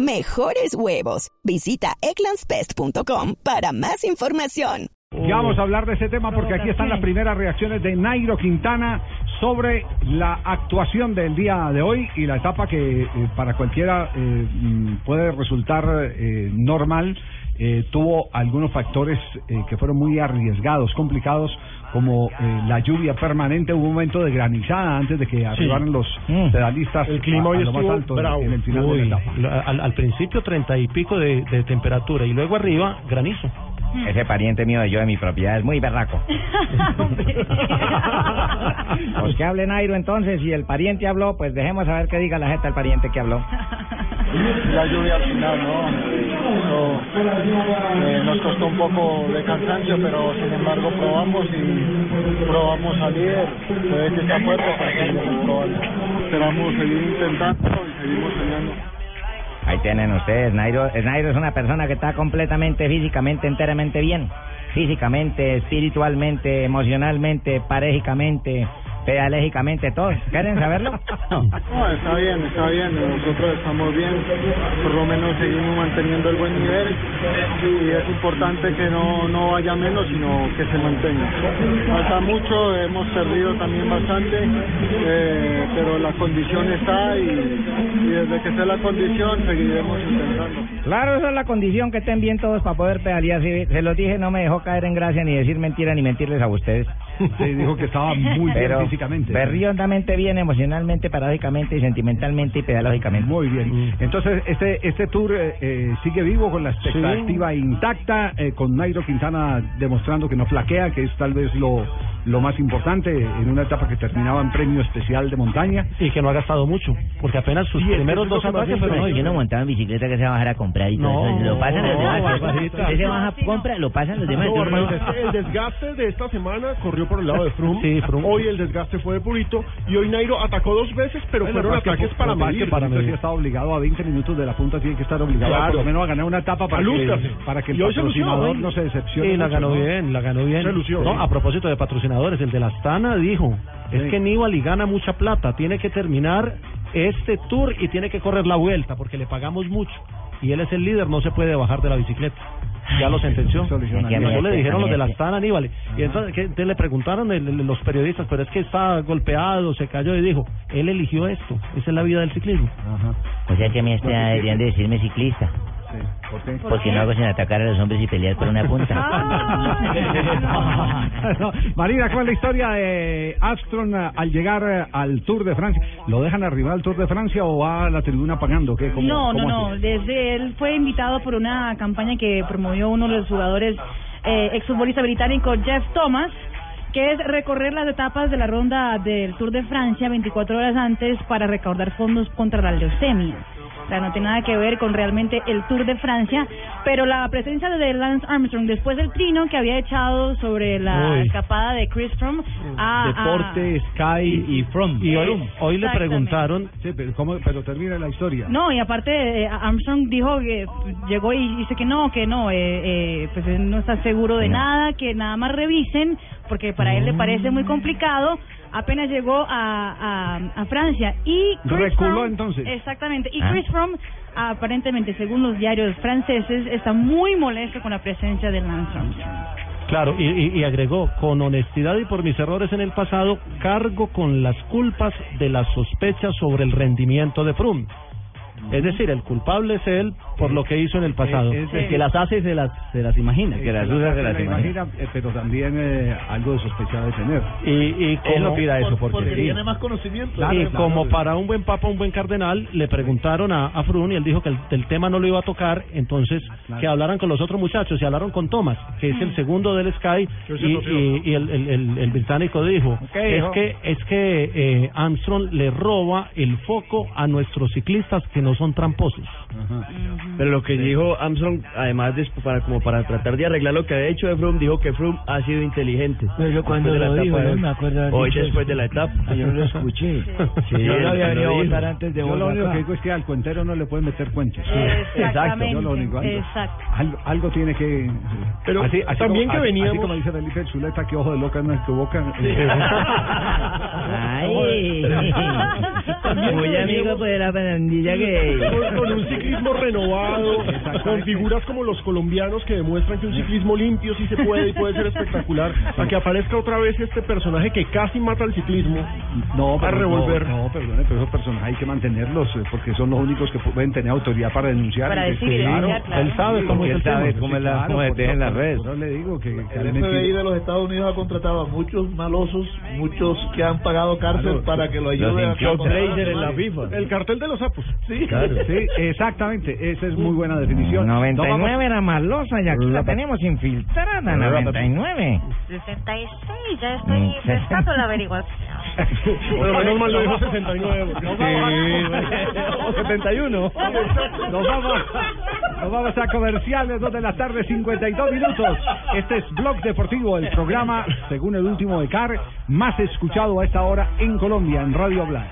Mejores huevos. Visita egglandsbest.com para más información. Ya vamos a hablar de ese tema porque aquí están las primeras reacciones de Nairo Quintana sobre la actuación del día de hoy y la etapa que eh, para cualquiera eh, mm, puede resultar eh, normal. eh, tuvo algunos factores eh, que fueron muy arriesgados, complicados, como eh, la lluvia permanente. Hubo un momento de granizada antes de que arribaran los pedalistas El clima a- hoy a lo más alto bravo. en el final de la Uy, etapa. la- al, al principio treinta y pico de, de temperatura y luego arriba granizo. Ese pariente mío de yo de mi propiedad es muy berraco. Pues que hable Nairo entonces, si el pariente habló, pues dejemos a ver qué diga la gente del pariente que habló. la lluvia al final, ¿no? Eh, nos costó un poco de cansancio, pero sin embargo probamos y probamos salir. Puede que está fuerte, pero seguimos probando. Esperamos seguir intentando y seguimos soñando. Ahí tienen ustedes, Nairo. Nairo es una persona que está completamente, físicamente, enteramente bien. Físicamente, espiritualmente, emocionalmente, parejicamente, pedagógicamente, todo. ¿Quieren saberlo? No, está bien, está bien. Nosotros estamos bien. Por lo menos seguimos manteniendo el buen nivel. Y es importante que no, no vaya menos, sino que se mantenga. Falta mucho, hemos perdido también bastante, eh, pero la condición está y, y desde que esté la condición seguiremos intentando. Claro, esa es la condición que estén bien todos para poder pedalear. Se los dije, no me dejó caer en gracia ni decir mentira ni mentirles a ustedes. Sí, dijo que estaba muy bien Pero físicamente. berriondamente bien, emocionalmente, paradójicamente y sentimentalmente y pedagógicamente. Muy bien. Entonces, este este tour eh, eh, sigue vivo con la expectativa intacta, eh, con Nairo Quintana demostrando que no flaquea, que es tal vez lo, lo más importante en una etapa que terminaba en premio especial de montaña. Y que no ha gastado mucho, porque apenas sus primeros dos ataques fueron No, yo no montaba en bicicleta que se va a bajar a comprar y todo No, eso. Lo pasan los no, demás. Barbarita. Usted se baja a compra, lo pasan los demás. El desgaste de esta semana corrió por el lado de Froome. Sí, Froome. Hoy el desgaste fue de Purito y hoy Nairo atacó dos veces, pero Bueno, fueron ataques para medir. para medir. Sí está obligado a 20 minutos de la punta, tiene que estar obligado Claro. por lo menos a ganar una etapa para, A que, para que el patrocinador no se decepcione. Sí, la ganó bien, la ganó bien. No, a propósito de patrocinadores, el de la Astana dijo, es Sí. que Nibali gana mucha plata, tiene que terminar este tour y tiene que correr la vuelta porque le pagamos mucho. Y él es el líder, no se puede bajar de la bicicleta. Ya lo sentenció. Eso le dijeron los de la Astana, Nibali. Y entonces, ¿qué? Entonces le preguntaron el- el- los periodistas, pero es que está golpeado, se cayó y dijo, él eligió esto, esa es la vida del ciclismo. Ajá. O sea que a mí este deberían de decirme ciclista. Sí. ¿Por qué? Porque no hago sin atacar a los hombres y pelear por una punta. No, Marina, ¿cuál es la historia de Armstrong eh, al llegar eh, al Tour de Francia? ¿Lo dejan arribar al Tour de Francia o va a la tribuna pagando? ¿Qué? ¿Cómo- No, no, cómo no. así? Desde él fue invitado por una campaña que promovió uno de los jugadores eh, exfutbolista británico Jeff Thomas, que es recorrer las etapas de la ronda del Tour de Francia 24 horas antes para recaudar fondos contra la leucemia. Sea, no tiene nada que ver con realmente el Tour de Francia, pero la presencia de Lance Armstrong después del trino que había echado sobre la Uy. escapada de Chris Froome a, a- Deporte, Sky y From. Y hoy, hoy le preguntaron Sí, pero, ¿cómo, pero termina la historia. No, y aparte eh, Armstrong dijo que llegó y dice que no, que no, eh, eh, pues él no está seguro de nada, que nada más revisen, porque para él le parece muy complicado. Apenas llegó a, a, a Francia y Chris Reculó, entonces. Exactamente. Y Ah. Chris aparentemente, según los diarios franceses, está muy molesto con la presencia de Lance Armstrong. Claro, y, y- y agregó, con honestidad y por mis errores en el pasado, cargo con las culpas de las sospechas sobre el rendimiento de Froome. Es decir, el culpable es él por lo que hizo en el pasado. Es decir, que las hace y se las, se las imagina. Eh, la imagina, eh, pero también eh, algo de sospechado de tener. Y, y como, Por- porque porque sí. tiene más conocimiento. Claro, y claro. como para un buen papa, un buen cardenal, le preguntaron a, a Frun y él dijo que el, el tema no lo iba a tocar, entonces Claro. que hablaran con los otros muchachos y hablaron con Thomas, que es el segundo del Sky, Que es y, y- y el, el- el- el británico dijo, ¿Qué es que es que eh, Armstrong le roba el foco a nuestros ciclistas que no son tramposos. Ajá. Pero lo que dijo Armstrong, además de para como para tratar de arreglar lo que había hecho de Froome, dijo que Froome ha sido inteligente. Pero cuando Después de la lo dijo, yo hoy. me acuerdo Hoy dicho después eso. de la etapa. Ah, yo lo escuché. Sí, yo lo había venido a votar antes de Yo lo único que digo es que al cuentero no le pueden meter cuentos. Exactamente, Yo lo único, algo, exacto. algo, algo tiene que... Pero también como, que así- veníamos- Así como dice Felipe Zuleta, que ojo de loca no es tu boca. Ay. Muy amigo pues, de la pandilla que... con, con un ciclismo renovado, con figuras como los colombianos que demuestran que un ciclismo limpio sí se puede y puede ser espectacular, a que aparezca otra vez este personaje que casi mata al ciclismo No, a pero revolver. No, no, perdone, pero esos personajes hay que mantenerlos eh, porque son los únicos que pueden tener autoridad para denunciar. Para decir que- denunciar, claro. Él sabe cómo es él el tema. sabe cómo, es la, claro, cómo en las redes. Yo le digo que, El FBI metido- de los Estados Unidos ha contratado a muchos malosos, muchos que han pagado cárcel Claro, para que lo ayuden a El cartel de los sapos. Sí. Claro, sí, exactamente. Esa es muy buena definición. No, 99 vamos- era más losa y aquí la tenemos infiltrada, 99. 66, ya estoy prestando la averiguación. Pero menos mal lo dijo 69. porque- o 71. Nos vamos, nos vamos a comerciales, 2 de la tarde, 52 minutos. Este es Blog Deportivo, el programa, según el último de CAR, más escuchado a esta hora en Colombia, en Radio Blanc.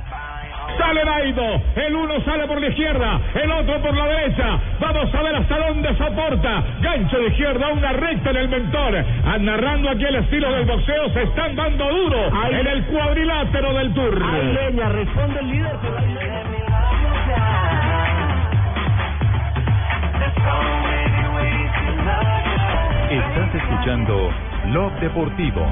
Sale Naido, el uno sale por la izquierda, el otro por la derecha. Vamos a ver hasta dónde soporta. Gancho de izquierda, una recta en el mentor. Ah, Narrando aquí el estilo del boxeo, se están dando duro en el cuadrilátero del Tour. leña, responde el líder. Estás escuchando Blog Deportivo.